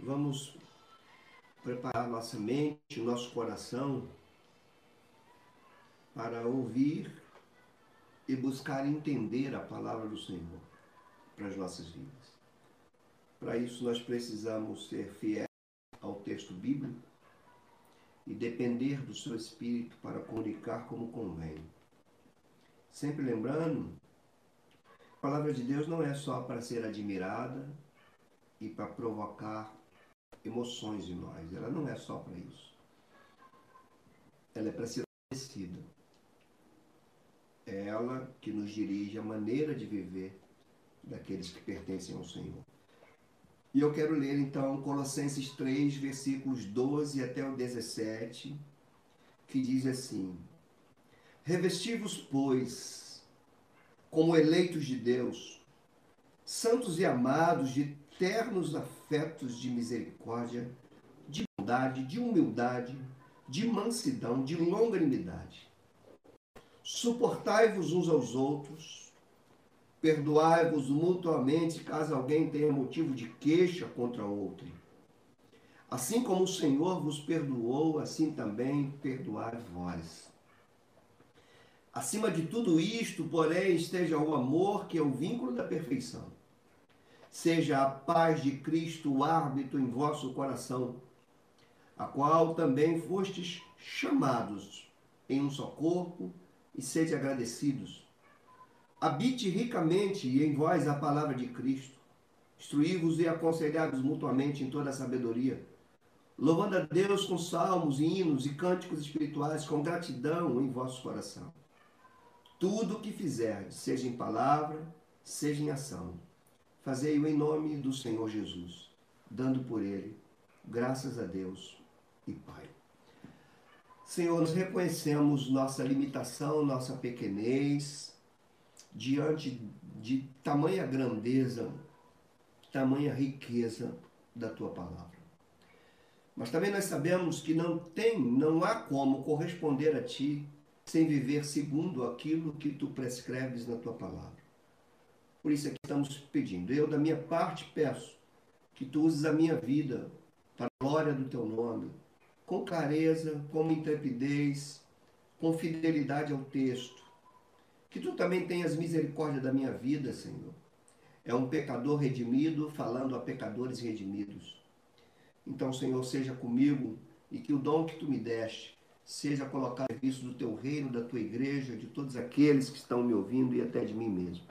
Vamos preparar nossa mente, nosso coração para ouvir e buscar entender a palavra do Senhor para as nossas vidas. Para isso, nós precisamos ser fiéis ao texto bíblico e depender do seu espírito para comunicar como convém. Sempre lembrando, a palavra de Deus não é só para ser admirada e para provocar emoções em nós. Ela não é só para isso. Ela é para ser obedecida. É ela que nos dirige a maneira de viver daqueles que pertencem ao Senhor. E eu quero ler então Colossenses 3, versículos 12 até o 17, que diz assim: Revesti-vos, pois, como eleitos de Deus, santos e amados de ternos afetos de misericórdia, de bondade, de humildade, de mansidão, de longanimidade. Suportai-vos uns aos outros, perdoai-vos mutuamente caso alguém tenha motivo de queixa contra outro. Assim como o Senhor vos perdoou, assim também perdoai vós. Acima de tudo isto, porém, esteja o amor, que é o vínculo da perfeição seja a paz de Cristo o árbitro em vosso coração, a qual também fostes chamados em um só corpo, e sede agradecidos. Habite ricamente em vós a palavra de Cristo, instruí-vos e aconselhai-vos mutuamente em toda a sabedoria, louvando a Deus com salmos, hinos e cânticos espirituais, com gratidão em vosso coração. Tudo o que fizerdes, seja em palavra, seja em ação, Fazei-o em nome do Senhor Jesus, dando por ele graças a Deus e Pai. Senhor, nós reconhecemos nossa limitação, nossa pequenez, diante de tamanha grandeza, tamanha riqueza da tua palavra. Mas também nós sabemos que não tem, não há como corresponder a ti sem viver segundo aquilo que tu prescreves na tua palavra. Por isso é que estamos pedindo. Eu, da minha parte, peço que tu uses a minha vida para a glória do teu nome, com clareza, com intrepidez, com fidelidade ao texto. Que tu também tenhas misericórdia da minha vida, Senhor. É um pecador redimido falando a pecadores redimidos. Então, Senhor, seja comigo e que o dom que tu me deste seja colocado a serviço do teu reino, da tua igreja, de todos aqueles que estão me ouvindo e até de mim mesmo.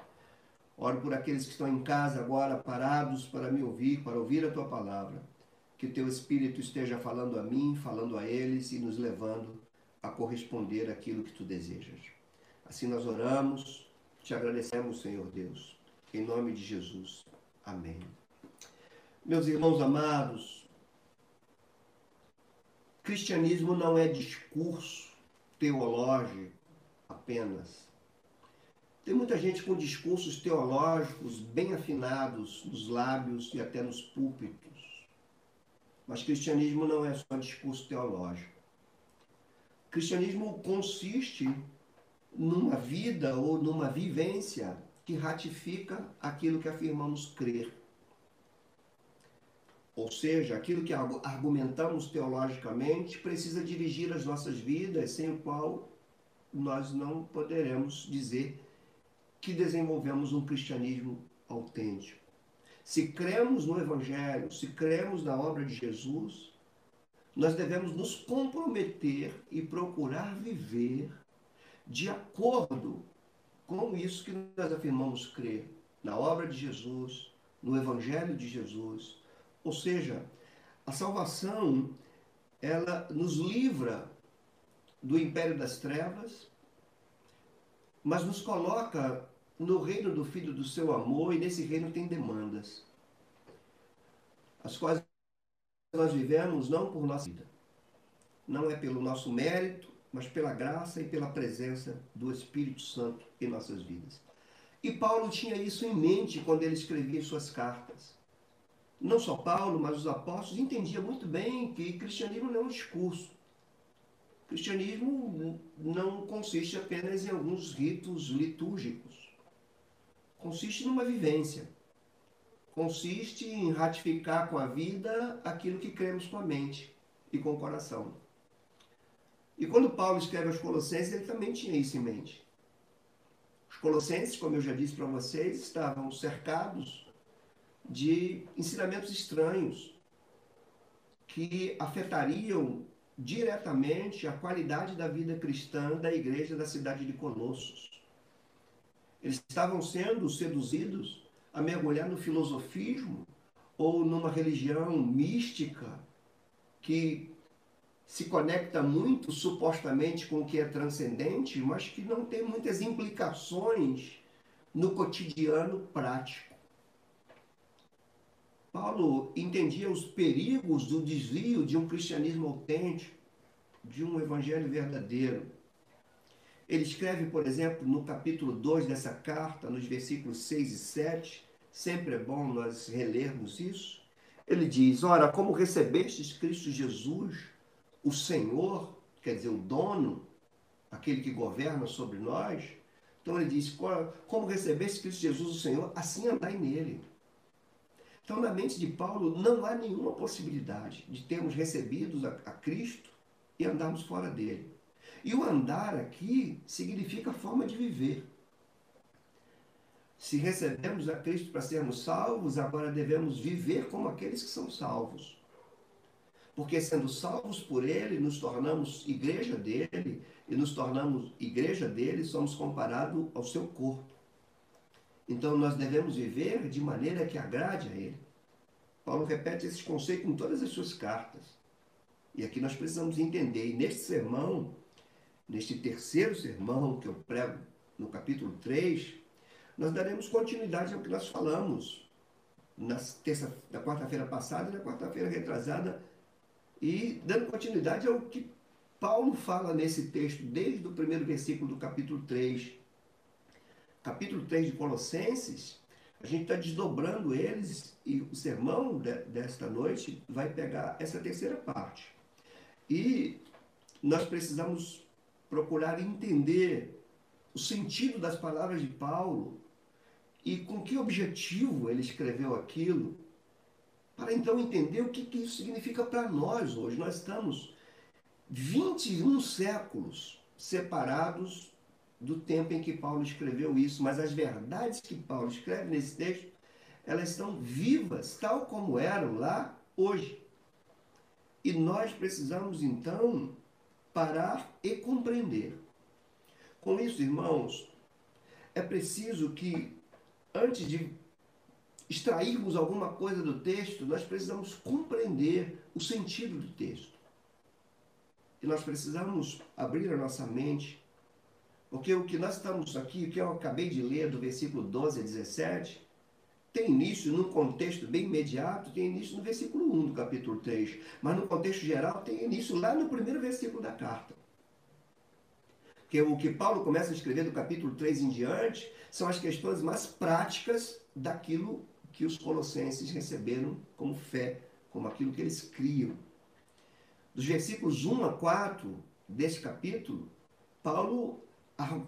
Oro por aqueles que estão em casa agora, parados para me ouvir, para ouvir a tua palavra. Que teu Espírito esteja falando a mim, falando a eles e nos levando a corresponder àquilo que tu desejas. Assim nós oramos, te agradecemos, Senhor Deus. Em nome de Jesus. Amém. Meus irmãos amados, cristianismo não é discurso teológico apenas tem muita gente com discursos teológicos bem afinados nos lábios e até nos púlpitos. Mas cristianismo não é só discurso teológico. Cristianismo consiste numa vida ou numa vivência que ratifica aquilo que afirmamos crer. Ou seja, aquilo que argumentamos teologicamente precisa dirigir as nossas vidas, sem o qual nós não poderemos dizer que desenvolvemos um cristianismo autêntico. Se cremos no Evangelho, se cremos na obra de Jesus, nós devemos nos comprometer e procurar viver de acordo com isso que nós afirmamos crer na obra de Jesus, no Evangelho de Jesus. Ou seja, a salvação ela nos livra do império das trevas mas nos coloca no reino do Filho do seu amor e nesse reino tem demandas, as quais nós vivemos não por nossa vida, não é pelo nosso mérito, mas pela graça e pela presença do Espírito Santo em nossas vidas. E Paulo tinha isso em mente quando ele escrevia suas cartas. Não só Paulo, mas os apóstolos entendiam muito bem que cristianismo não é um discurso, cristianismo não consiste apenas em alguns ritos litúrgicos. Consiste numa vivência. consiste em ratificar com a vida aquilo que cremos com a mente e com o coração. E quando Paulo escreve aos Colossenses, ele também tinha isso em mente. Os Colossenses, como eu já disse para vocês, estavam cercados de ensinamentos estranhos que afetariam diretamente a qualidade da vida cristã da igreja da cidade de Colossos. Eles estavam sendo seduzidos a mergulhar no filosofismo ou numa religião mística que se conecta muito supostamente com o que é transcendente, mas que não tem muitas implicações no cotidiano prático. Paulo entendia os perigos do desvio de um cristianismo autêntico, de um evangelho verdadeiro. Ele escreve, por exemplo, no capítulo 2 dessa carta, nos versículos 6 e 7, sempre é bom nós relermos isso. Ele diz: Ora, como recebestes Cristo Jesus, o Senhor, quer dizer, o dono, aquele que governa sobre nós. Então ele diz: Como recebeste Cristo Jesus, o Senhor, assim andai nele. Então, na mente de Paulo, não há nenhuma possibilidade de termos recebido a Cristo e andarmos fora dele. E o andar aqui significa forma de viver. Se recebemos a Cristo para sermos salvos, agora devemos viver como aqueles que são salvos. Porque sendo salvos por Ele, nos tornamos igreja dele, e nos tornamos igreja dele, somos comparados ao seu corpo. Então nós devemos viver de maneira que agrade a Ele. Paulo repete esse conceito em todas as suas cartas. E aqui nós precisamos entender. E neste sermão, neste terceiro sermão que eu prego no capítulo 3, nós daremos continuidade ao que nós falamos na, terça, na quarta-feira passada e na quarta-feira retrasada, e dando continuidade ao que Paulo fala nesse texto, desde o primeiro versículo do capítulo 3 capítulo 3 de Colossenses, a gente está desdobrando eles e o sermão de, desta noite vai pegar essa terceira parte. E nós precisamos procurar entender o sentido das palavras de Paulo e com que objetivo ele escreveu aquilo, para então entender o que, que isso significa para nós hoje. Nós estamos 21 séculos separados do tempo em que Paulo escreveu isso, mas as verdades que Paulo escreve nesse texto, elas estão vivas, tal como eram lá hoje. E nós precisamos então parar e compreender. Com isso, irmãos, é preciso que antes de extrairmos alguma coisa do texto, nós precisamos compreender o sentido do texto. E nós precisamos abrir a nossa mente porque o que nós estamos aqui, o que eu acabei de ler do versículo 12 a 17, tem início num contexto bem imediato, tem início no versículo 1 do capítulo 3. Mas no contexto geral tem início lá no primeiro versículo da carta. Porque o que Paulo começa a escrever do capítulo 3 em diante são as questões mais práticas daquilo que os colossenses receberam como fé, como aquilo que eles criam. Dos versículos 1 a 4 desse capítulo, Paulo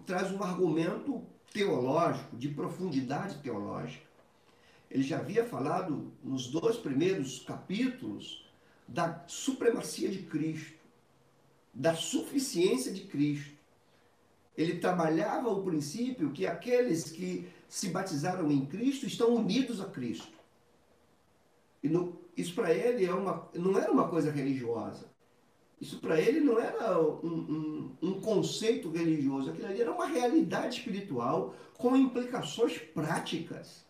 traz um argumento teológico, de profundidade teológica. Ele já havia falado nos dois primeiros capítulos da supremacia de Cristo, da suficiência de Cristo. Ele trabalhava o princípio que aqueles que se batizaram em Cristo estão unidos a Cristo. E no, isso para ele é uma, não era uma coisa religiosa. Isso para ele não era um, um, um, conceito religioso, aquilo ali era uma realidade espiritual com implicações práticas.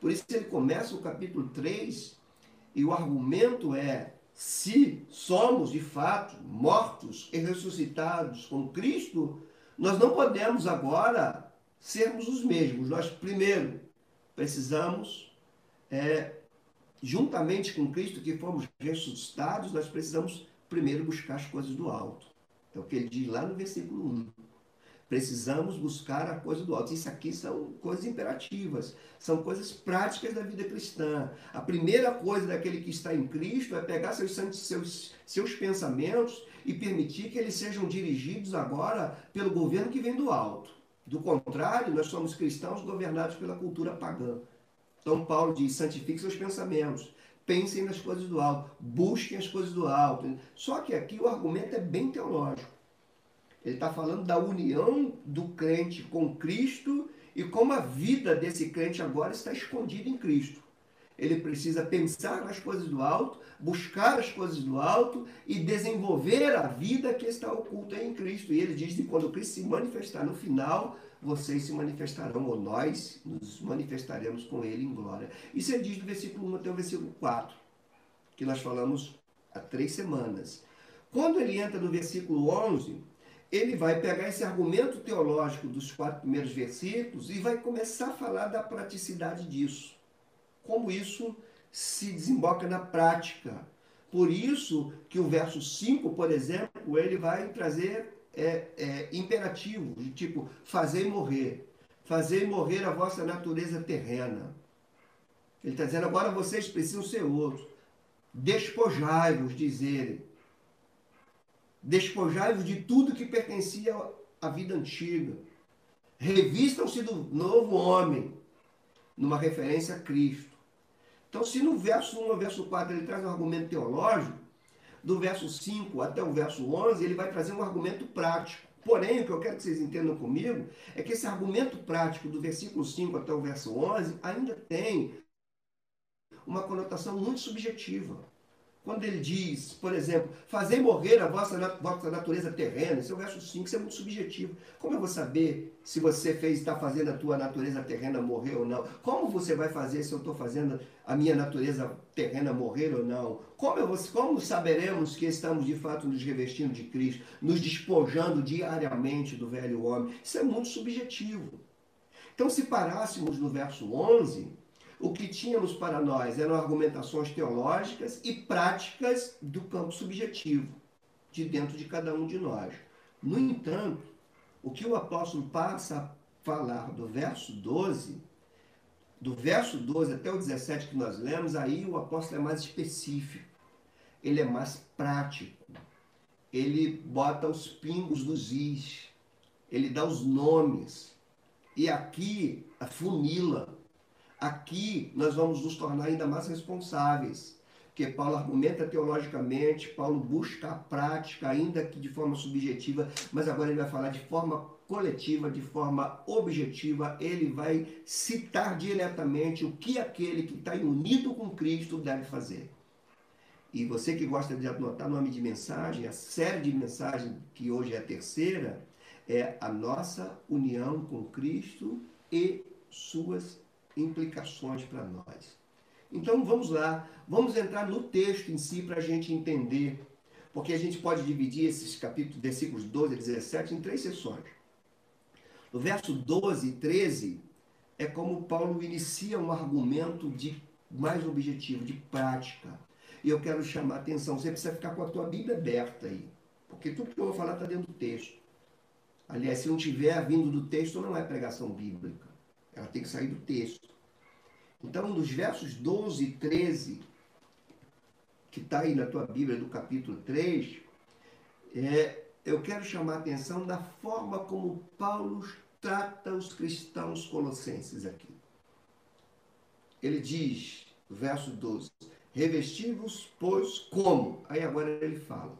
Por isso ele começa o capítulo 3 e o argumento é: se somos de fato mortos e ressuscitados com Cristo, nós não podemos agora sermos os mesmos. Nós, primeiro, precisamos, é, juntamente com Cristo que fomos ressuscitados, nós precisamos primeiro buscar as coisas do alto. É o que ele diz lá no versículo 1. Precisamos buscar a coisa do alto. Isso aqui são coisas imperativas, são coisas práticas da vida cristã. A primeira coisa daquele que está em Cristo é pegar seus, seus, seus pensamentos e permitir que eles sejam dirigidos agora pelo governo que vem do alto. Do contrário, nós somos cristãos governados pela cultura pagã. Então Paulo diz: santifique seus pensamentos, pensem nas coisas do alto, busquem as coisas do alto. Só que aqui o argumento é bem teológico. Ele está falando da união do crente com Cristo e como a vida desse crente agora está escondida em Cristo. Ele precisa pensar nas coisas do alto, buscar as coisas do alto e desenvolver a vida que está oculta em Cristo. E ele diz que quando Cristo se manifestar no final, vocês se manifestarão, ou nós nos manifestaremos com ele em glória. Isso ele diz do versículo 1 até o versículo 4, que nós falamos há três semanas. Quando ele entra no versículo 11, ele vai pegar esse argumento teológico dos quatro primeiros versículos e vai começar a falar da praticidade disso. Como isso se desemboca na prática. Por isso que o verso 5, por exemplo, ele vai trazer é, é, imperativos, de tipo, fazer morrer. Fazer morrer a vossa natureza terrena. Ele está dizendo, agora vocês precisam ser outros. Despojai-vos, diz ele Despojai-vos de tudo que pertencia à vida antiga. Revistam-se do novo homem, numa referência a Cristo. Então, se no verso 1 ao verso 4 ele traz um argumento teológico, do verso 5 até o verso 11 ele vai trazer um argumento prático. Porém, o que eu quero que vocês entendam comigo é que esse argumento prático do versículo 5 até o verso 11 ainda tem uma conotação muito subjetiva. Quando ele diz, por exemplo, fazer morrer a vossa, vossa natureza terrena, esse é o verso 5, isso é muito subjetivo. Como eu vou saber se você fez, está fazendo a tua natureza terrena morrer ou não? Como você vai fazer se eu estou fazendo a minha natureza terrena morrer ou não? Como, eu, como saberemos que estamos de fato nos revestindo de Cristo, nos despojando diariamente do velho homem? Isso é muito subjetivo. Então, se parássemos no verso 11, o que tínhamos para nós eram argumentações teológicas e práticas do campo subjetivo, de dentro de cada um de nós. No entanto, o que o apóstolo passa a falar do verso 12, do verso 12 até o 17 que nós lemos, aí o apóstolo é mais específico, ele é mais prático, ele bota os pingos dos is, ele dá os nomes, e aqui a funila Aqui nós vamos nos tornar ainda mais responsáveis, porque Paulo argumenta teologicamente, Paulo busca a prática, ainda que de forma subjetiva, mas agora ele vai falar de forma coletiva, de forma objetiva, ele vai citar diretamente o que aquele que está unido com Cristo deve fazer. E você que gosta de anotar nome de mensagem, a série de mensagens que hoje é a terceira, é a nossa união com Cristo e suas implicações para nós. Então vamos lá, vamos entrar no texto em si para a gente entender, porque a gente pode dividir esses capítulos, versículos 12 a 17 em três sessões. No verso 12 e 13 é como Paulo inicia um argumento de mais objetivo, de prática. E eu quero chamar a atenção, você precisa ficar com a tua Bíblia aberta aí, porque tudo que eu vou falar está dentro do texto. Aliás, se não tiver vindo do texto, não é pregação bíblica. Ela tem que sair do texto. Então, nos versos 12 e 13, que está aí na tua Bíblia, do capítulo 3, é, eu quero chamar a atenção da forma como Paulo trata os cristãos colossenses aqui. Ele diz, verso 12: Revestivos, pois, como? Aí agora ele fala.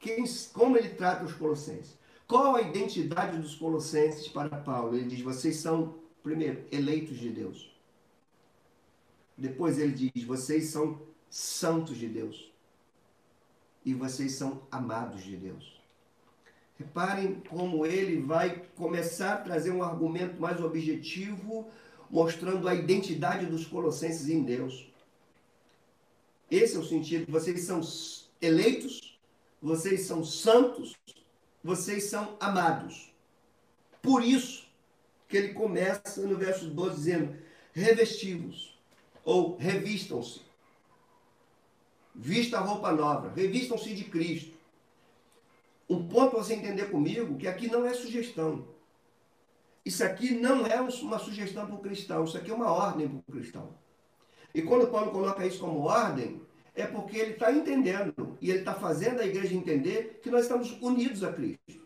Quem, como ele trata os colossenses? Qual a identidade dos colossenses para Paulo? Ele diz: vocês são, primeiro, eleitos de Deus. Depois ele diz: vocês são santos de Deus. E vocês são amados de Deus. Reparem como ele vai começar a trazer um argumento mais objetivo, mostrando a identidade dos colossenses em Deus. Esse é o sentido. Vocês são eleitos, vocês são santos, vocês são amados. Por isso que ele começa no verso 12 dizendo: revestivos ou revistam-se. Vista a roupa nova, revistam-se de Cristo. Um ponto você entender comigo que aqui não é sugestão. Isso aqui não é uma sugestão para o cristão, isso aqui é uma ordem para o cristão. E quando Paulo coloca isso como ordem, é porque ele está entendendo e ele está fazendo a igreja entender que nós estamos unidos a Cristo,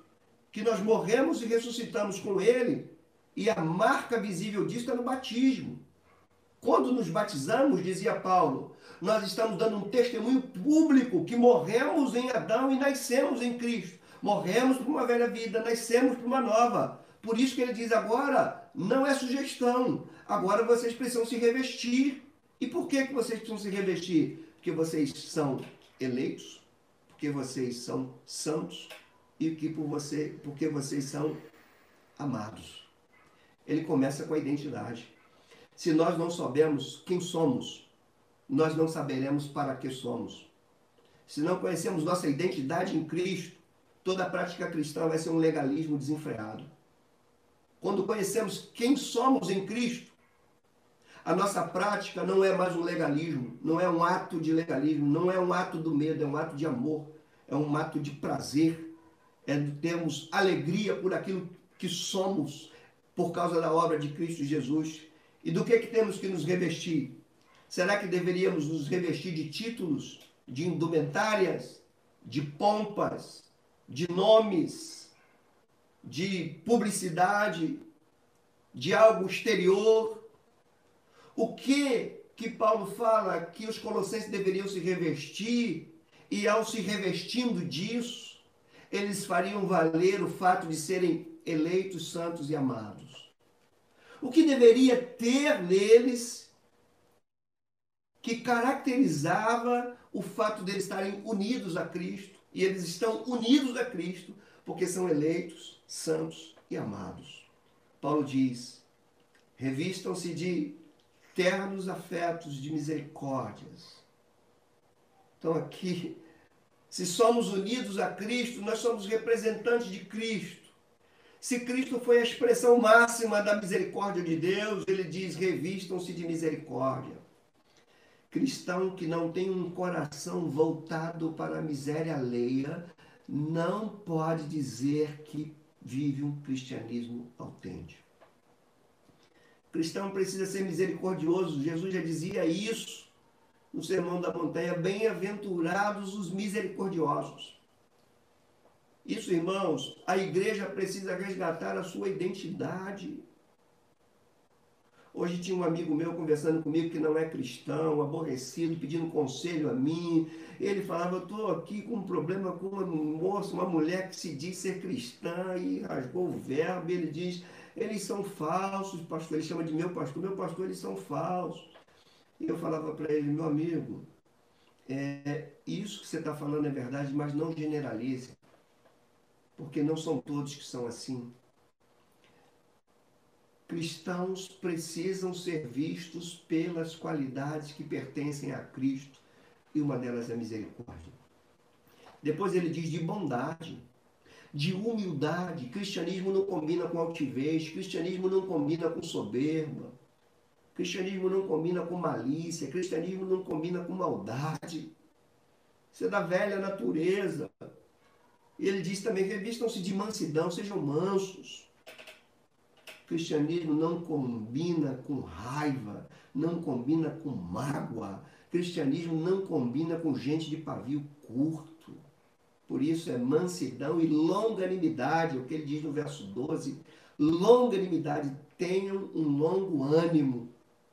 que nós morremos e ressuscitamos com Ele e a marca visível disso é no batismo. Quando nos batizamos, dizia Paulo, nós estamos dando um testemunho público que morremos em Adão e nascemos em Cristo. Morremos para uma velha vida, nascemos para uma nova. Por isso que ele diz agora, não é sugestão. Agora vocês precisam se revestir. E por que, que vocês precisam se revestir? Porque vocês são eleitos, porque vocês são santos e que por você, porque vocês são amados. Ele começa com a identidade. Se nós não soubermos quem somos, nós não saberemos para que somos. Se não conhecemos nossa identidade em Cristo, toda a prática cristã vai ser um legalismo desenfreado. Quando conhecemos quem somos em Cristo, a nossa prática não é mais um legalismo, não é um ato de legalismo, não é um ato do medo, é um ato de amor, é um ato de prazer, é de termos alegria por aquilo que somos por causa da obra de Cristo Jesus. E do que, que temos que nos revestir? Será que deveríamos nos revestir de títulos, de indumentárias, de pompas, de nomes, de publicidade, de algo exterior? O que que Paulo fala que os colossenses deveriam se revestir e ao se revestindo disso, eles fariam valer o fato de serem eleitos, santos e amados. O que deveria ter neles que caracterizava o fato de eles estarem unidos a Cristo, e eles estão unidos a Cristo porque são eleitos, santos e amados. Paulo diz: revistam-se de ternos afetos de misericórdias. Então, aqui, se somos unidos a Cristo, nós somos representantes de Cristo. Se Cristo foi a expressão máxima da misericórdia de Deus, ele diz: revistam-se de misericórdia. Cristão que não tem um coração voltado para a miséria alheia, não pode dizer que vive um cristianismo autêntico cristão precisa ser misericordioso. Jesus já dizia isso no Sermão da Montanha: bem-aventurados os misericordiosos. Isso, irmãos, a igreja precisa resgatar a sua identidade. Hoje tinha um amigo meu conversando comigo que não é cristão, aborrecido, pedindo conselho a mim. Ele falava: Eu estou aqui com um problema com uma moça, uma mulher que se diz ser cristã e rasgou o verbo. Ele diz: eles são falsos, pastor. Ele chama de meu pastor. Meu pastor, eles são falsos. E eu falava para ele, meu amigo, é, isso que você está falando é verdade, mas não generalize. Porque não são todos que são assim. Cristãos precisam ser vistos pelas qualidades que pertencem a Cristo, e uma delas é a misericórdia. Depois ele diz de bondade de humildade. Cristianismo não combina com altivez, cristianismo não combina com soberba, cristianismo não combina com malícia, cristianismo não combina com maldade. Isso é da velha natureza. Ele diz também: revistam-se de mansidão, sejam mansos. Cristianismo não combina com raiva, não combina com mágoa. Cristianismo não combina com gente de pavio curto. Por isso é mansidão e longanimidade, é o que ele diz no verso 12. Longanimidade, tenham um longo ânimo,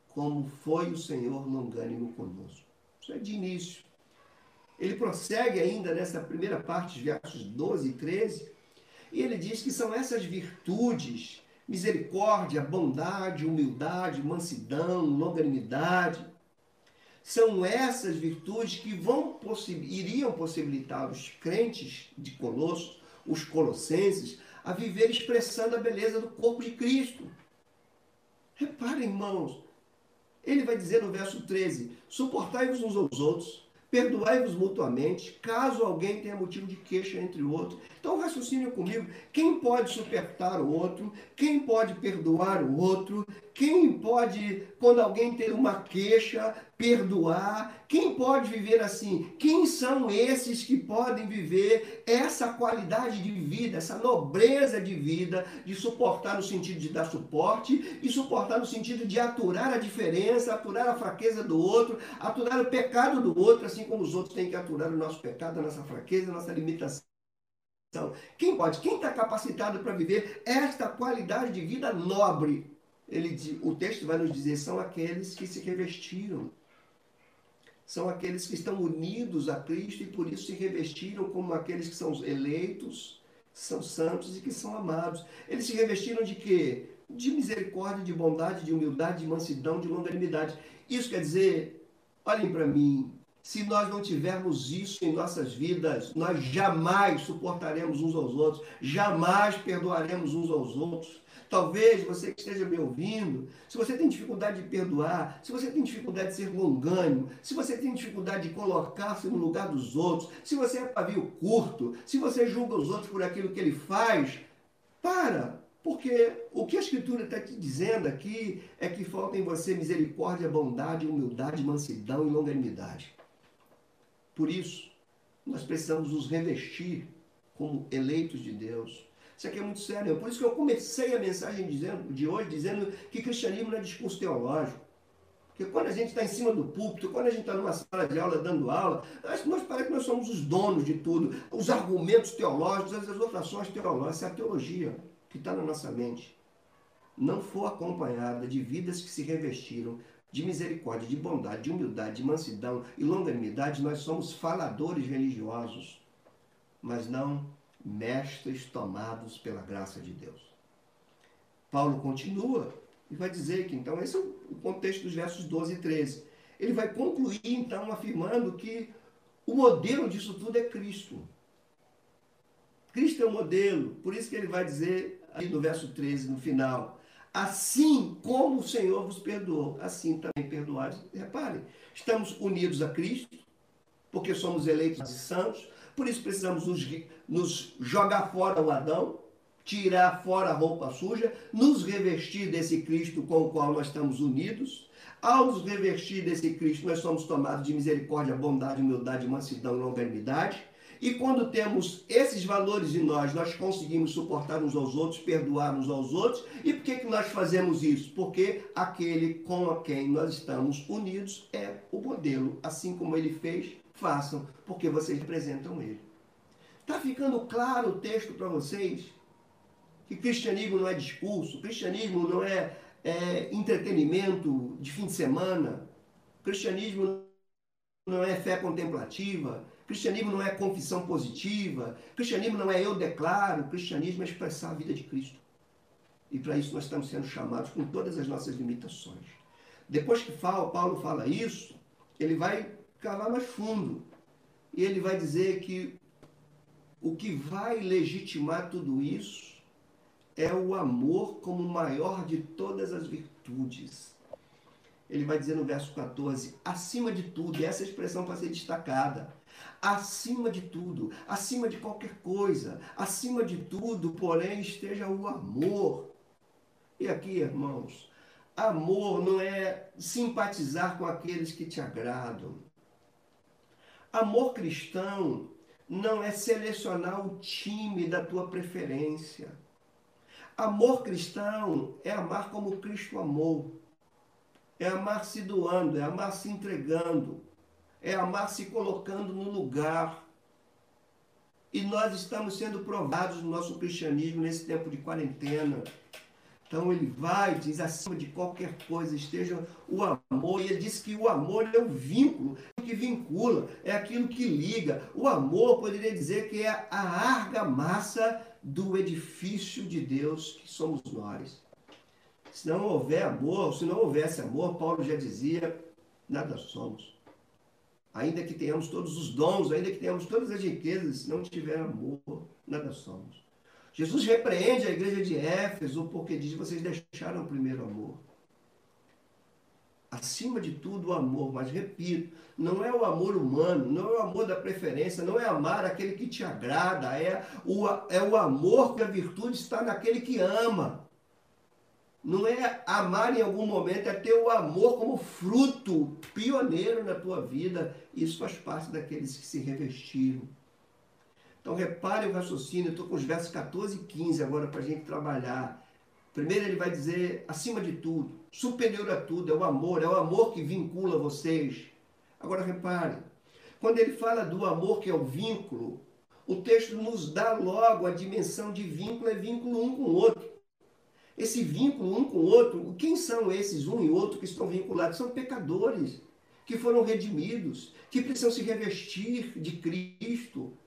como foi o Senhor longânimo conosco. Isso é de início. Ele prossegue ainda nessa primeira parte, versos 12 e 13, e ele diz que são essas virtudes, misericórdia, bondade, humildade, mansidão, longanimidade, são essas virtudes que vão iriam possibilitar os crentes de Colossos, os colossenses, a viver expressando a beleza do corpo de Cristo. Reparem, irmãos, ele vai dizer no verso 13: suportai-vos uns aos outros, perdoai-vos mutuamente, caso alguém tenha motivo de queixa entre o outro. Então, raciocínio comigo: quem pode suportar o outro? Quem pode perdoar o outro? Quem pode, quando alguém tem uma queixa, perdoar? Quem pode viver assim? Quem são esses que podem viver essa qualidade de vida, essa nobreza de vida, de suportar no sentido de dar suporte e suportar no sentido de aturar a diferença, aturar a fraqueza do outro, aturar o pecado do outro, assim como os outros têm que aturar o nosso pecado, a nossa fraqueza, a nossa limitação. Quem pode? Quem está capacitado para viver esta qualidade de vida nobre? Ele, o texto vai nos dizer, são aqueles que se revestiram. São aqueles que estão unidos a Cristo e por isso se revestiram como aqueles que são eleitos, são santos e que são amados. Eles se revestiram de quê? De misericórdia, de bondade, de humildade, de mansidão, de longanimidade. Isso quer dizer, olhem para mim, se nós não tivermos isso em nossas vidas, nós jamais suportaremos uns aos outros, jamais perdoaremos uns aos outros. Talvez você que esteja me ouvindo, se você tem dificuldade de perdoar, se você tem dificuldade de ser longânimo, se você tem dificuldade de colocar-se no lugar dos outros, se você é pavio curto, se você julga os outros por aquilo que ele faz, para, porque o que a Escritura está te dizendo aqui é que falta em você misericórdia, bondade, humildade, mansidão e longanimidade. Por isso, nós precisamos nos revestir como eleitos de Deus isso aqui é muito sério. Por isso que eu comecei a mensagem dizendo, de hoje dizendo que cristianismo não é discurso teológico. Porque quando a gente está em cima do púlpito, quando a gente está numa sala de aula dando aula, nós parece que nós somos os donos de tudo. Os argumentos teológicos, as exortações teológicas, é a teologia que está na nossa mente. Não for acompanhada de vidas que se revestiram de misericórdia, de bondade, de humildade, de mansidão e longanimidade, nós somos faladores religiosos, mas não mestres tomados pela graça de Deus. Paulo continua e vai dizer que, então, esse é o contexto dos versos 12 e 13. Ele vai concluir, então, afirmando que o modelo disso tudo é Cristo. Cristo é o modelo, por isso que ele vai dizer aí no verso 13, no final, assim como o Senhor vos perdoou, assim também perdoados. Reparem, estamos unidos a Cristo, porque somos eleitos de santos, por isso precisamos nos, nos jogar fora o Adão, tirar fora a roupa suja, nos revestir desse Cristo com o qual nós estamos unidos. Ao nos revestir desse Cristo, nós somos tomados de misericórdia, bondade, humildade, mansidão e longanimidade. E quando temos esses valores em nós, nós conseguimos suportar uns aos outros, perdoar uns aos outros. E por que, que nós fazemos isso? Porque aquele com quem nós estamos unidos é o modelo, assim como ele fez façam, porque vocês representam Ele. Está ficando claro o texto para vocês? Que cristianismo não é discurso, cristianismo não é, é entretenimento de fim de semana, cristianismo não é fé contemplativa, cristianismo não é confissão positiva, cristianismo não é eu declaro, cristianismo é expressar a vida de Cristo. E para isso nós estamos sendo chamados com todas as nossas limitações. Depois que Paulo fala isso, ele vai cavar mais fundo. E ele vai dizer que o que vai legitimar tudo isso é o amor como maior de todas as virtudes. Ele vai dizer no verso 14: acima de tudo, e essa expressão para ser destacada. Acima de tudo, acima de qualquer coisa, acima de tudo, porém, esteja o amor. E aqui, irmãos, amor não é simpatizar com aqueles que te agradam. Amor cristão não é selecionar o time da tua preferência. Amor cristão é amar como Cristo amou. É amar se doando, é amar se entregando, é amar se colocando no lugar. E nós estamos sendo provados no nosso cristianismo nesse tempo de quarentena. Então ele vai, diz acima de qualquer coisa esteja o amor. E ele diz que o amor é o vínculo que vincula, é aquilo que liga. O amor poderia dizer que é a argamassa do edifício de Deus que somos nós. Se não houver amor, se não houvesse amor, Paulo já dizia, nada somos. Ainda que tenhamos todos os dons, ainda que tenhamos todas as riquezas, se não tiver amor, nada somos. Jesus repreende a igreja de Éfeso porque diz: vocês deixaram o primeiro amor. Acima de tudo, o amor, mas repito, não é o amor humano, não é o amor da preferência, não é amar aquele que te agrada, é o, é o amor que a virtude está naquele que ama. Não é amar em algum momento, é ter o amor como fruto pioneiro na tua vida. Isso faz parte daqueles que se revestiram então repare o raciocínio, estou com os versos 14 e 15 agora para a gente trabalhar. Primeiro ele vai dizer, acima de tudo, superior a tudo, é o amor, é o amor que vincula vocês. Agora repare, quando ele fala do amor que é o vínculo, o texto nos dá logo a dimensão de vínculo, é vínculo um com o outro. esse vínculo um com o outro. Quem são esses um e outro que estão vinculados? São pecadores que foram redimidos, que precisam se revestir de Cristo,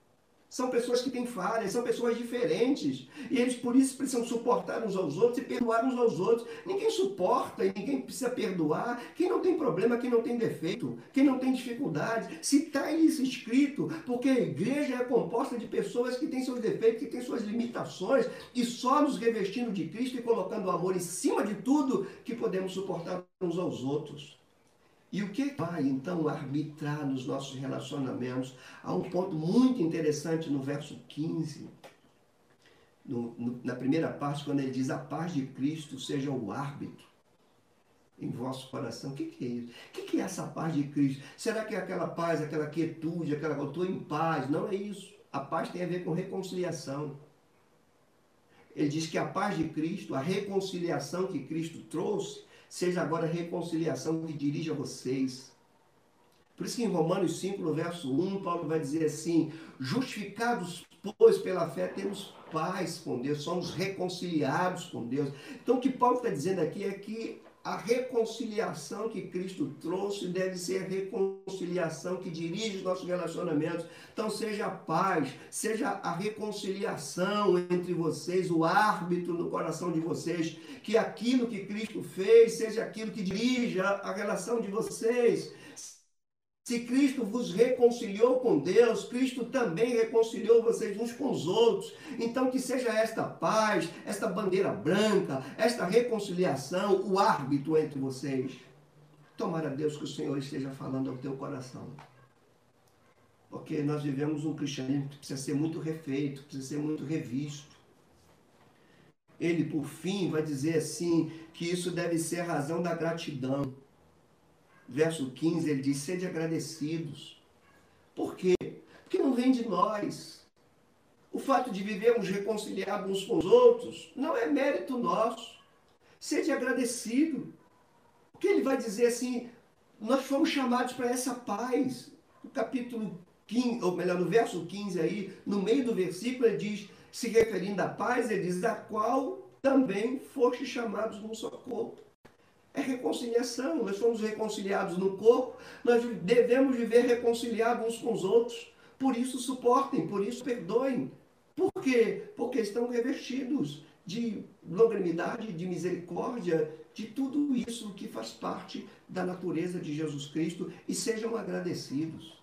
são pessoas que têm falhas, são pessoas diferentes. E eles por isso precisam suportar uns aos outros e perdoar uns aos outros. Ninguém suporta e ninguém precisa perdoar. Quem não tem problema, quem não tem defeito, quem não tem dificuldade. Se está isso escrito, porque a igreja é composta de pessoas que têm seus defeitos, que têm suas limitações, e só nos revestindo de Cristo e colocando o amor em cima de tudo que podemos suportar uns aos outros. E o que vai então arbitrar nos nossos relacionamentos? Há um ponto muito interessante no verso 15, no, no, na primeira parte, quando ele diz: A paz de Cristo seja o árbitro em vosso coração. O que, que é isso? O que, que é essa paz de Cristo? Será que é aquela paz, aquela quietude, aquela. Eu estou em paz? Não é isso. A paz tem a ver com reconciliação. Ele diz que a paz de Cristo, a reconciliação que Cristo trouxe, seja agora a reconciliação que dirige a vocês. Por isso que em Romanos 5, no verso 1, Paulo vai dizer assim: justificados, pois, pela fé, temos paz com Deus, somos reconciliados com Deus. Então, o que Paulo está dizendo aqui é que a reconciliação que Cristo trouxe deve ser a reconciliação que dirige os nossos relacionamentos. Então, seja a paz, seja a reconciliação entre vocês, o árbitro no coração de vocês, que aquilo que Cristo fez seja aquilo que dirija a relação de vocês. Se Cristo vos reconciliou com Deus, Cristo também reconciliou vocês uns com os outros. Então, que seja esta paz, esta bandeira branca, esta reconciliação, o árbitro entre vocês. Tomara Deus que o Senhor esteja falando ao teu coração. Porque nós vivemos um cristianismo que precisa ser muito refeito, precisa ser muito revisto. Ele, por fim, vai dizer assim: que isso deve ser a razão da gratidão verso 15, ele diz: sede agradecidos. Por quê? Porque não vem de nós. O fato de vivermos reconciliados uns com os outros não é mérito nosso. Sede agradecido. Porque ele vai dizer assim: nós fomos chamados para essa paz. No capítulo 15, ou melhor, no verso 15 aí, no meio do versículo, ele diz, se referindo à paz, ele diz, da qual também foste chamados num só corpo é reconciliação. Nós somos reconciliados no corpo, nós devemos viver reconciliados uns com os outros. Por isso suportem, por isso perdoem. Por quê? Porque estão revestidos de longanimidade, de misericórdia, de tudo isso que faz parte da natureza de Jesus Cristo e sejam agradecidos.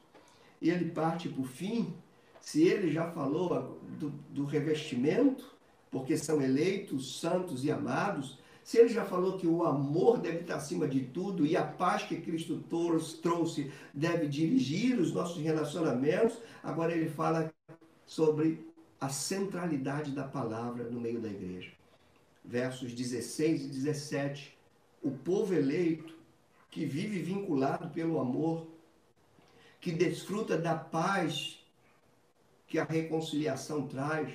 E ele parte por fim, se ele já falou do, do revestimento, porque são eleitos, santos e amados, se ele já falou que o amor deve estar acima de tudo e a paz que Cristo trouxe deve dirigir os nossos relacionamentos, agora ele fala sobre a centralidade da palavra no meio da igreja. Versos 16 e 17. O povo eleito, que vive vinculado pelo amor, que desfruta da paz que a reconciliação traz,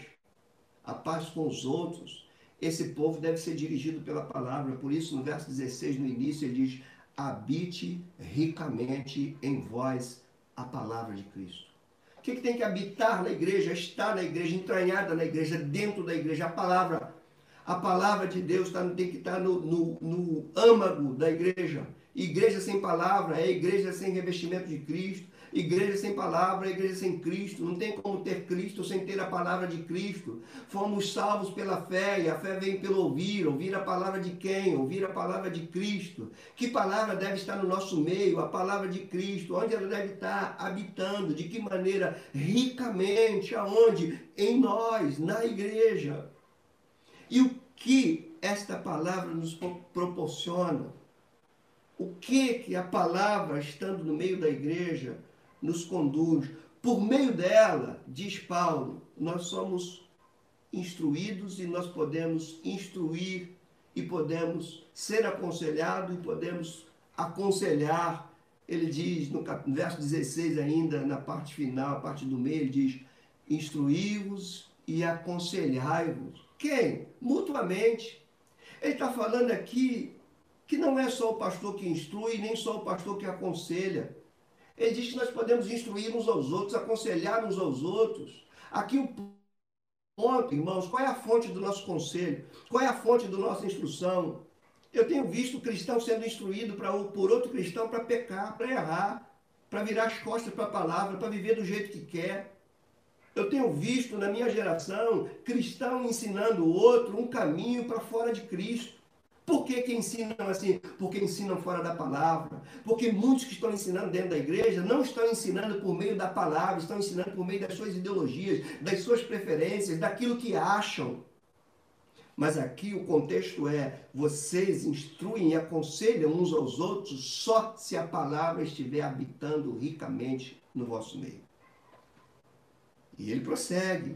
a paz com os outros, esse povo deve ser dirigido pela palavra. Por isso, no verso 16, no início, ele diz: habite ricamente em vós a palavra de Cristo. O que, que tem que habitar na igreja, estar na igreja, entranhada na igreja, dentro da igreja? A palavra. A palavra de Deus tá, tem que estar no, no, no âmago da igreja. Igreja sem palavra é igreja sem revestimento de Cristo. Igreja sem palavra, igreja sem Cristo. Não tem como ter Cristo sem ter a palavra de Cristo. Fomos salvos pela fé e a fé vem pelo ouvir. Ouvir a palavra de quem? Ouvir a palavra de Cristo. Que palavra deve estar no nosso meio? A palavra de Cristo. Onde ela deve estar habitando? De que maneira? Ricamente. Aonde? Em nós, na igreja. E o que esta palavra nos proporciona? O que que a palavra estando no meio da igreja nos conduz. Por meio dela, diz Paulo, nós somos instruídos e nós podemos instruir e podemos ser aconselhados e podemos aconselhar. Ele diz no verso 16 ainda, na parte final, a parte do meio, ele diz, instruí-vos e aconselhai-vos. Quem? Mutuamente. Ele está falando aqui que não é só o pastor que instrui, nem só o pastor que aconselha. Ele diz que nós podemos instruir uns aos outros, aconselhar uns aos outros. Aqui o ponto, irmãos, qual é a fonte do nosso conselho? Qual é a fonte da nossa instrução? Eu tenho visto cristão sendo instruído pra, por outro cristão para pecar, para errar, para virar as costas para a palavra, para viver do jeito que quer. Eu tenho visto na minha geração cristão ensinando o outro um caminho para fora de Cristo. Por que, que ensinam assim? Porque ensinam fora da palavra. Porque muitos que estão ensinando dentro da igreja não estão ensinando por meio da palavra, estão ensinando por meio das suas ideologias, das suas preferências, daquilo que acham. Mas aqui o contexto é: vocês instruem e aconselham uns aos outros só se a palavra estiver habitando ricamente no vosso meio. E ele prossegue.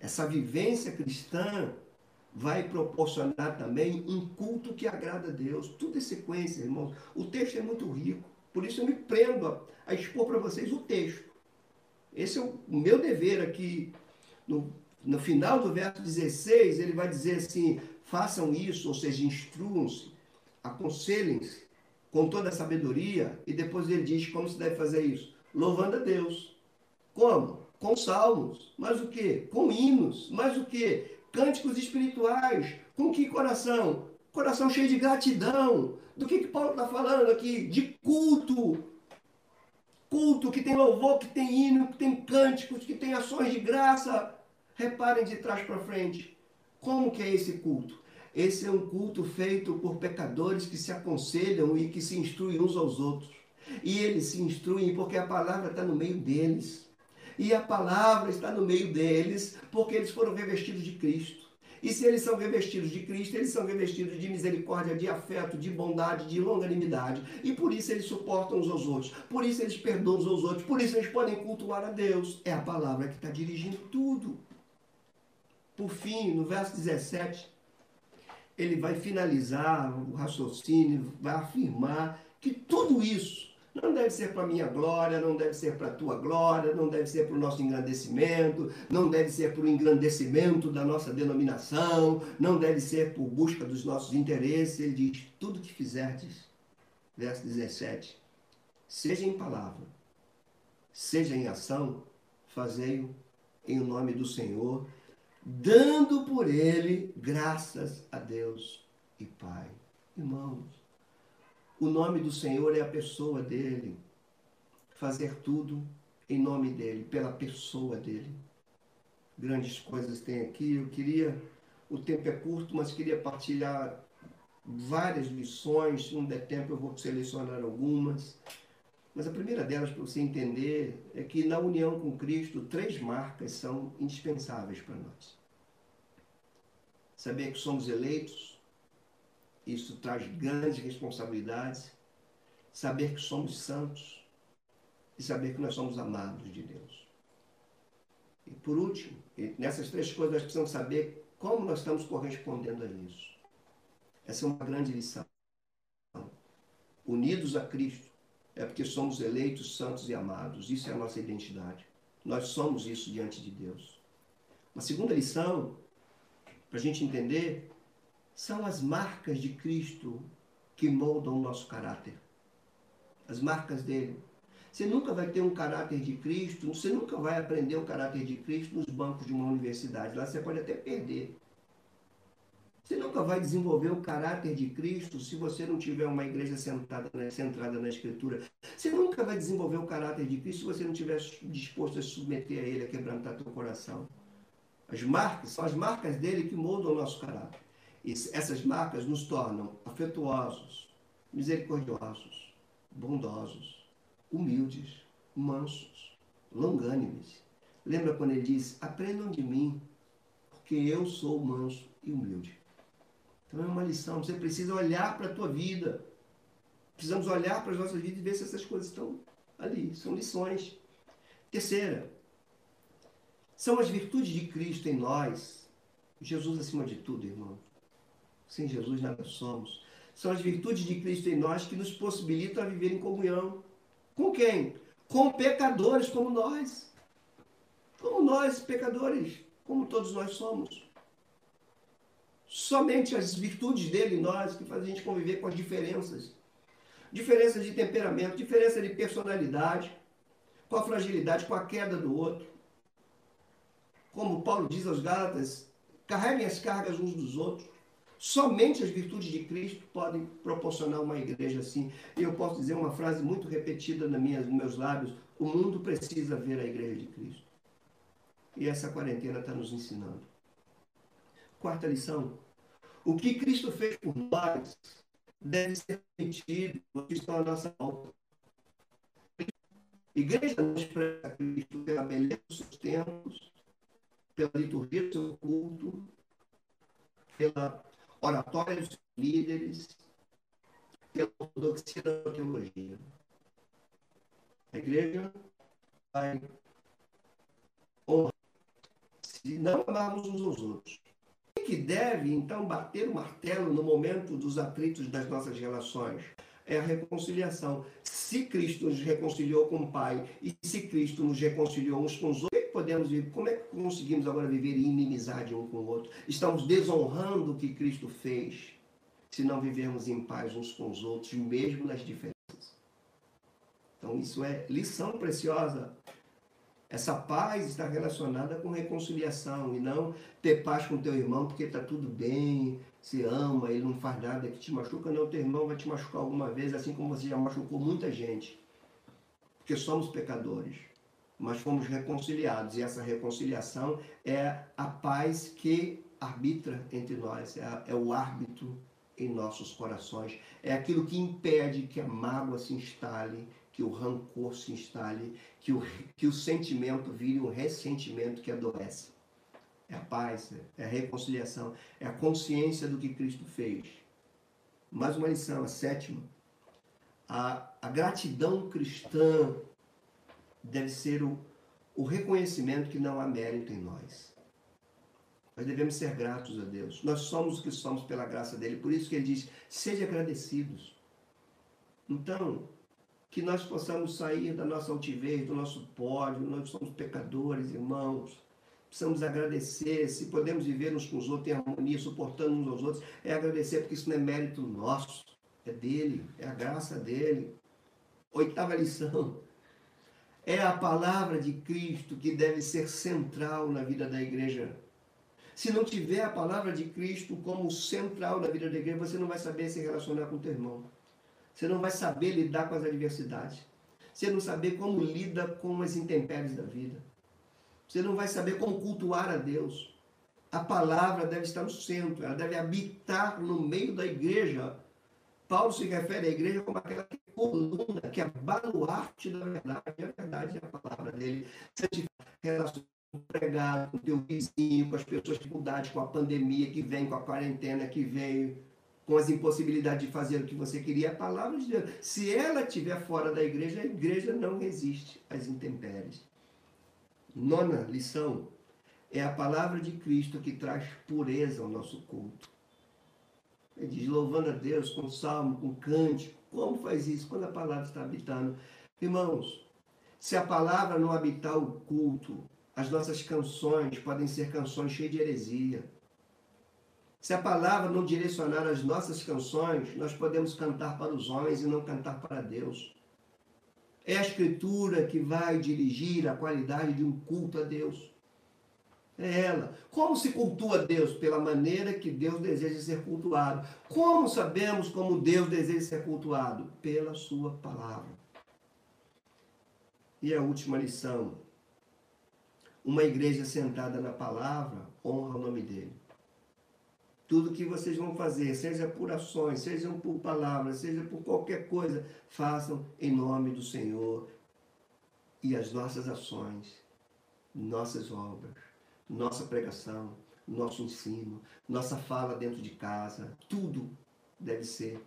Essa vivência cristã vai proporcionar também um culto que agrada a Deus. Tudo é sequência, irmãos. O texto é muito rico. Por isso eu me prendo a, a expor para vocês o texto. Esse é o, o meu dever aqui. No, no final do verso 16, ele vai dizer assim: façam isso, ou seja, instruam-se, aconselhem-se com toda a sabedoria. E depois ele diz como se deve fazer isso: louvando a Deus. Como? Com salmos. Mas o que? Com hinos. Mas o que? Cânticos espirituais. Com que coração? Coração cheio de gratidão. Do que, que Paulo está falando aqui? De culto. Culto que tem louvor, que tem hino, que tem cânticos, que tem ações de graça. Reparem de trás para frente. Como que é esse culto? Esse é um culto feito por pecadores que se aconselham e que se instruem uns aos outros. E eles se instruem porque a palavra está no meio deles e a palavra está no meio deles, porque eles foram revestidos de Cristo. E se eles são revestidos de Cristo, eles são revestidos de misericórdia, de afeto, de bondade, de longanimidade. E por isso eles suportam uns aos outros. Por isso eles perdoam uns aos outros. Por isso eles podem cultuar a Deus. É a palavra que está dirigindo tudo. Por fim, no verso 17, ele vai finalizar o raciocínio, vai afirmar que tudo isso não deve ser para minha glória, não deve ser para a tua glória, não deve ser para o nosso engrandecimento, não deve ser para o engrandecimento da nossa denominação, não deve ser por busca dos nossos interesses. Ele diz: tudo que fizerdes, verso 17, seja em palavra, seja em ação, fazei-o em nome do Senhor, dando por ele graças a Deus e Pai. Irmãos, o nome do Senhor é a pessoa dele. Fazer tudo em nome dele, pela pessoa dele. Grandes coisas tem aqui. Eu queria, o tempo é curto, mas queria partilhar várias lições. Se não der tempo, eu vou selecionar algumas. Mas a primeira delas, para você entender, é que na união com Cristo, três marcas são indispensáveis para nós. Saber que somos eleitos, isso traz grandes responsabilidades. Saber que somos santos e saber que nós somos amados de Deus. E por último, nessas três coisas nós precisamos saber como nós estamos correspondendo a isso. Essa é uma grande lição. Unidos a Cristo é porque somos eleitos, santos e amados. Isso é a nossa identidade. Nós somos isso diante de Deus. Uma segunda lição, para a gente entender, são as marcas de Cristo que moldam o nosso caráter. As marcas dele. Você nunca vai ter um caráter de Cristo, você nunca vai aprender o caráter de Cristo nos bancos de uma universidade. Lá você pode até perder. Você nunca vai desenvolver o caráter de Cristo se você não tiver uma igreja sentada, centrada na Escritura. Você nunca vai desenvolver o caráter de Cristo se você não estiver disposto a se submeter a Ele, a quebrantar teu coração. As marcas são as marcas dele que moldam o nosso caráter essas marcas nos tornam afetuosos, misericordiosos, bondosos, humildes, mansos, longânimes. Lembra quando ele diz: Aprendam de mim, porque eu sou manso e humilde. Então é uma lição. Você precisa olhar para a tua vida. Precisamos olhar para as nossas vidas e ver se essas coisas estão ali. São lições. Terceira, são as virtudes de Cristo em nós. Jesus acima de tudo, irmão. Sem Jesus nada somos. São as virtudes de Cristo em nós que nos possibilitam a viver em comunhão. Com quem? Com pecadores como nós. Como nós, pecadores, como todos nós somos. Somente as virtudes dele em nós que fazem a gente conviver com as diferenças. Diferenças de temperamento, diferença de personalidade, com a fragilidade, com a queda do outro. como Paulo diz aos Gálatas, carreguem as cargas uns dos outros. Somente as virtudes de Cristo podem proporcionar uma igreja assim. E eu posso dizer uma frase muito repetida na minha, nos meus lábios: o mundo precisa ver a igreja de Cristo. E essa quarentena está nos ensinando. Quarta lição: o que Cristo fez por nós deve ser permitido porque estão à nossa volta. Igreja não expressa Cristo pela beleza dos seus tempos, pela liturgia do seu culto, pela oratória dos líderes, pela ortodoxia da teologia. A igreja vai honrar se não amarmos uns aos outros. E que deve, então, bater o martelo no momento dos atritos das nossas relações? É a reconciliação. Se Cristo nos reconciliou com o Pai e se Cristo nos reconciliou uns com os outros, podemos viver? Como é que conseguimos agora viver em inimizade um com o outro? Estamos desonrando o que Cristo fez se não vivermos em paz uns com os outros, mesmo nas diferenças. Então, isso é lição preciosa. Essa paz está relacionada com reconciliação e não ter paz com teu irmão porque está tudo bem, se ama, ele não faz nada que te machuca. Não, teu irmão vai te machucar alguma vez, assim como você já machucou muita gente. Porque somos pecadores mas fomos reconciliados. E essa reconciliação é a paz que arbitra entre nós, é, é o árbitro em nossos corações. É aquilo que impede que a mágoa se instale, que o rancor se instale, que o, que o sentimento vire um ressentimento que adoece. É a paz, é a reconciliação, é a consciência do que Cristo fez. Mais uma lição, a sétima. A, a gratidão cristã deve ser o, o reconhecimento que não há mérito em nós. Nós devemos ser gratos a Deus. Nós somos o que somos pela graça dele. Por isso que ele diz: sejam agradecidos. Então, que nós possamos sair da nossa altivez, do nosso pódio. Nós somos pecadores, irmãos. Precisamos agradecer. Se podemos viver uns com os outros em harmonia, suportando uns aos outros, é agradecer, porque isso não é mérito nosso. É dele, é a graça dele. Oitava lição. É a palavra de Cristo que deve ser central na vida da igreja. Se não tiver a palavra de Cristo como central na vida da igreja, você não vai saber se relacionar com o teu irmão. Você não vai saber lidar com as adversidades. Você não saber como lida com as intempéries da vida. Você não vai saber como cultuar a Deus. A palavra deve estar no centro, ela deve habitar no meio da igreja. Paulo se refere à igreja como aquela coluna, que é baluarte da verdade. A verdade é a palavra dele. Se tiver relação pregado com o teu vizinho, com as pessoas que dificuldades, com a pandemia que vem, com a quarentena que veio, com as impossibilidades de fazer o que você queria, a palavra de Deus. Se ela estiver fora da igreja, a igreja não resiste às intempéries. Nona lição é a palavra de Cristo que traz pureza ao nosso culto. Ele diz, louvando a Deus com salmo, com cântico. Como faz isso? Quando a palavra está habitando. Irmãos, se a palavra não habitar o culto, as nossas canções podem ser canções cheias de heresia. Se a palavra não direcionar as nossas canções, nós podemos cantar para os homens e não cantar para Deus. É a Escritura que vai dirigir a qualidade de um culto a Deus. É ela. Como se cultua Deus? Pela maneira que Deus deseja ser cultuado. Como sabemos como Deus deseja ser cultuado? Pela Sua palavra. E a última lição. Uma igreja sentada na palavra honra o nome dele. Tudo que vocês vão fazer, seja por ações, seja por palavras, seja por qualquer coisa, façam em nome do Senhor. E as nossas ações, nossas obras, nossa pregação, nosso ensino, nossa fala dentro de casa, tudo deve ser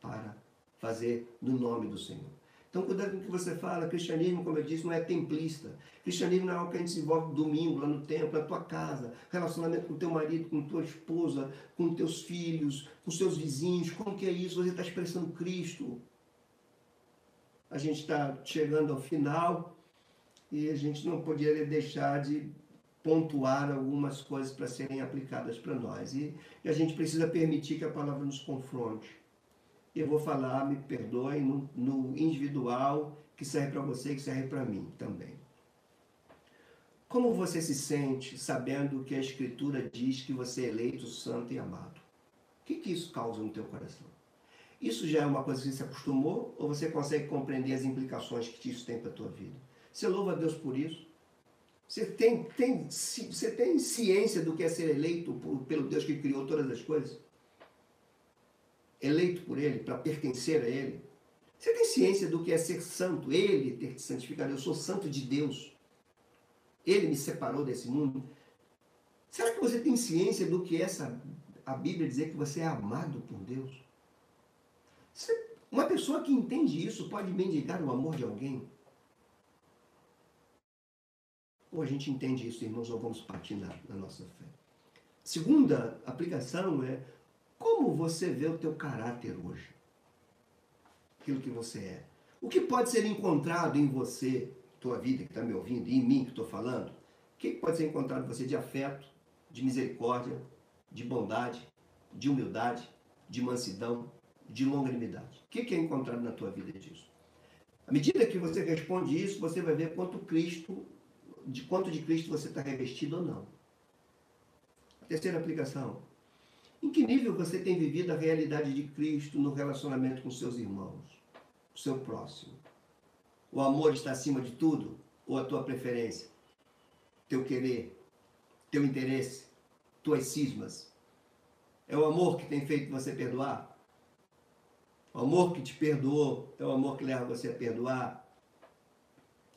para fazer no nome do Senhor. Então, cuidado com o que você fala. Cristianismo, como eu disse, não é templista. Cristianismo não é algo que a gente se envolve domingo, lá no templo, na tua casa. Relacionamento com teu marido, com tua esposa, com teus filhos, com seus vizinhos. Como que é isso? Você está expressando Cristo. A gente está chegando ao final e a gente não poderia deixar de pontuar algumas coisas para serem aplicadas para nós. E, e, a gente precisa permitir que a palavra nos confronte. Eu vou falar, me perdoem, no, no individual, que serve para você, que serve para mim também. Como você se sente sabendo que a Escritura diz que você é eleito, santo e amado? O que, que isso causa no teu coração? Isso já é uma coisa que você se acostumou ou você consegue compreender as implicações que isso tem para a tua vida? Você louva a Deus por isso? Você tem, tem, você tem ciência do que é ser eleito por, pelo Deus que criou todas as coisas? Eleito por Ele, para pertencer a Ele? Você tem ciência do que é ser santo? Ele ter te santificado. Eu sou santo de Deus. Ele me separou desse mundo. Será que você tem ciência do que é essa a Bíblia dizer que você é amado por Deus? Uma pessoa que entende isso pode mendigar o amor de alguém? Ou a gente entende isso, irmãos, ou vamos partir na, na nossa fé? Segunda aplicação é como você vê o teu caráter hoje? Aquilo que você é. O que pode ser encontrado em você, tua vida que está me ouvindo, e em mim que estou falando? O que pode ser encontrado em você de afeto, de misericórdia, de bondade, de humildade, de mansidão, de longanimidade. O que é encontrado na tua vida disso? À medida que você responde isso, você vai ver quanto Cristo, de quanto de Cristo você está revestido ou não. A terceira aplicação. Em que nível você tem vivido a realidade de Cristo no relacionamento com seus irmãos, com seu próximo? O amor está acima de tudo? Ou a tua preferência? Teu querer? Teu interesse? Tuas cismas? É o amor que tem feito você perdoar? O amor que te perdoou é o amor que leva você a perdoar.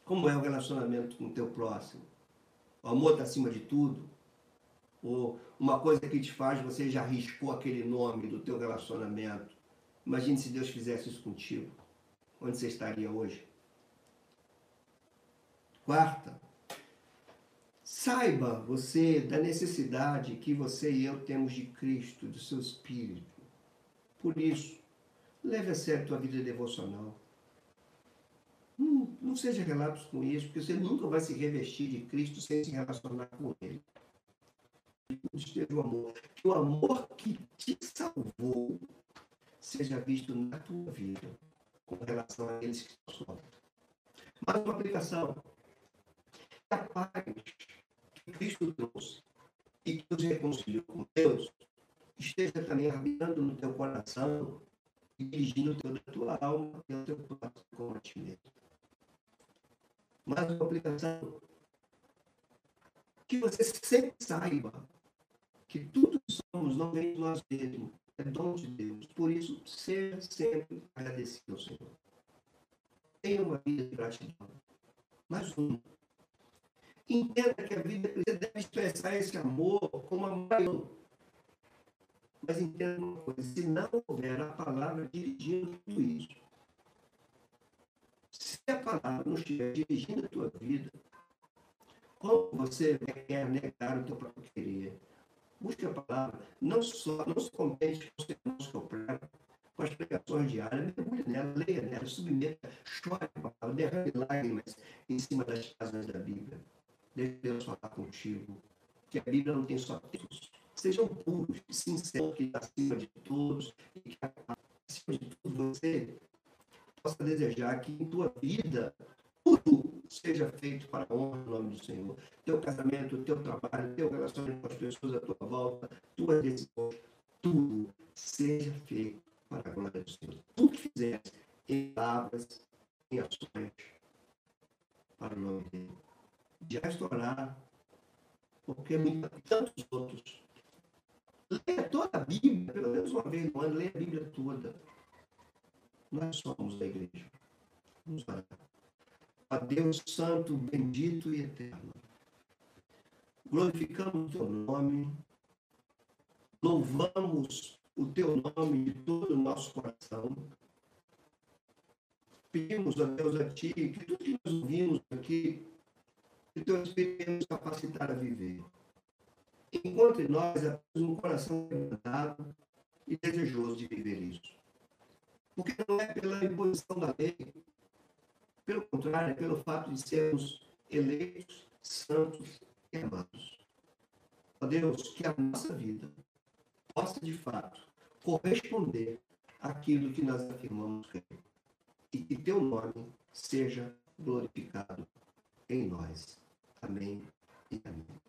Como é o relacionamento com o teu próximo? O amor está acima de tudo? Ou uma coisa que te faz, você já arriscou aquele nome do teu relacionamento. Imagine se Deus fizesse isso contigo. Onde você estaria hoje? Quarta, saiba você da necessidade que você e eu temos de Cristo, do seu Espírito. Por isso, Leve a sério a tua vida devocional. Não, não seja relapso com isso, porque você nunca vai se revestir de Cristo sem se relacionar com Ele. Esteja o amor. Que o amor que te salvou seja visto na tua vida com relação àqueles que estão sofrendo. Mais uma aplicação. A paz que Cristo trouxe e que nos reconciliou com Deus esteja também habitando no teu coração dirigindo o teu, da tua alma e o teu próximo com Mais uma aplicação. Que você sempre saiba que tudo que somos não vem de nós mesmos, é dom de Deus. Por isso, seja sempre agradecido ao Senhor. Tenha uma vida de gratidão. Mais um. Entenda que a vida você deve expressar esse amor como a maior mas entenda uma coisa: se não houver a palavra dirigindo tudo isso, se a palavra não estiver dirigindo a tua vida, como você quer negar o teu próprio querer? Busque a palavra. Não só, não se contente com com as pregações diárias, mergulhe nela, leia nela, submeta, chore a palavra, derrame lágrimas em cima das casas da Bíblia. Deixe Deus falar contigo. Que a Bíblia não tem só textos sejam puros, sinceros, que acima de todos, e que acima de tudo você possa desejar que em tua vida tudo seja feito para a honra do nome do Senhor. Teu casamento, teu trabalho, teu relacionamento com as pessoas à tua volta, tuas decisões, tudo seja feito para a glória do Senhor. Tudo que fizeres em palavras, em ações, para o nome dele. Já estourar, porque tantos outros Leia toda a Bíblia, pelo menos uma vez no ano, leia a Bíblia toda. Nós somos a igreja. Vamos orar. A Deus Santo, bendito e eterno. Glorificamos o teu nome, louvamos o teu nome de todo o nosso coração. Pedimos a Deus a Ti que tudo que nós ouvimos aqui, que teu Espírito nos capacitar a viver encontre nós um coração quebrantado e desejoso de viver isso. Porque não é pela imposição da lei, pelo contrário, é pelo fato de sermos eleitos, santos e amados. Ó Deus, que a nossa vida possa de fato corresponder àquilo que nós afirmamos crer. E que teu nome seja glorificado em nós. Amém Amém.